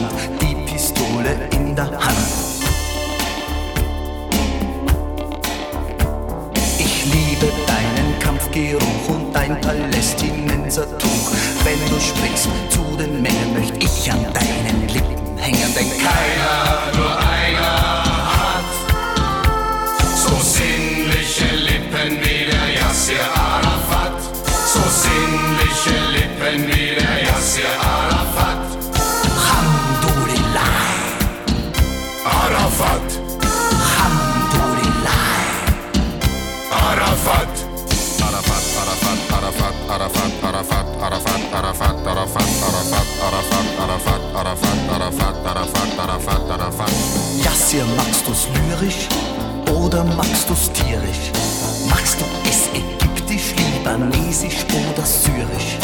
Wüstensand, die Pistole in der Hand. Ich liebe deinen Kampfgeruch und dein Palästinensertuch. Wenn du sprichst zu den Mengen, möchte ich an deinen Lippen hängen, denn keiner, nur einer hat so sinnliche Lippen wie der Yassir Arafat. So sinnliche Lippen wie Yassir, magst du's lyrisch oder magst du's tierisch? Magst du es ägyptisch, libanesisch oder syrisch?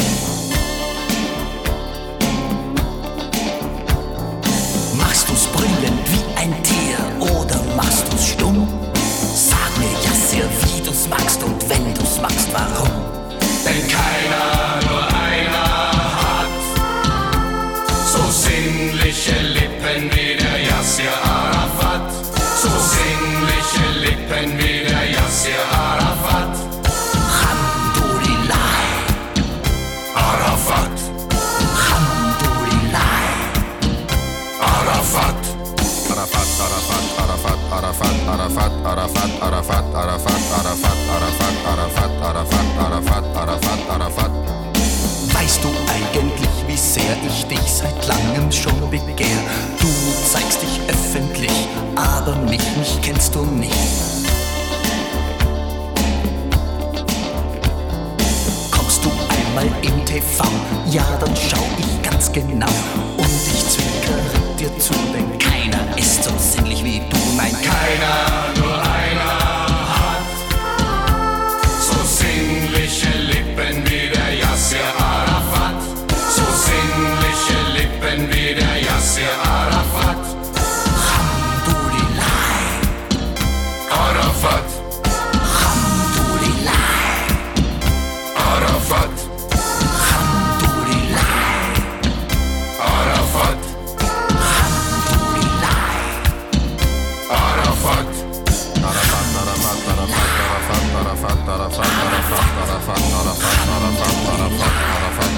Arafat, Arafat, Arafat, Arafat, Arafat, Arafat, Arafat, Arafat, Arafat. Weißt du eigentlich, wie sehr ich dich seit langem schon begehr? Du zeigst dich öffentlich, aber mich, mich kennst du nicht. Kommst du einmal im TV, ja, dann schau ich ganz genau. Und ich zwinkere dir zu, denn keiner Arafat, Arafat, Arafat, Arafat, Arafat, Arafat, Arafat, Arafat, Arafat, Arafat, Arafat,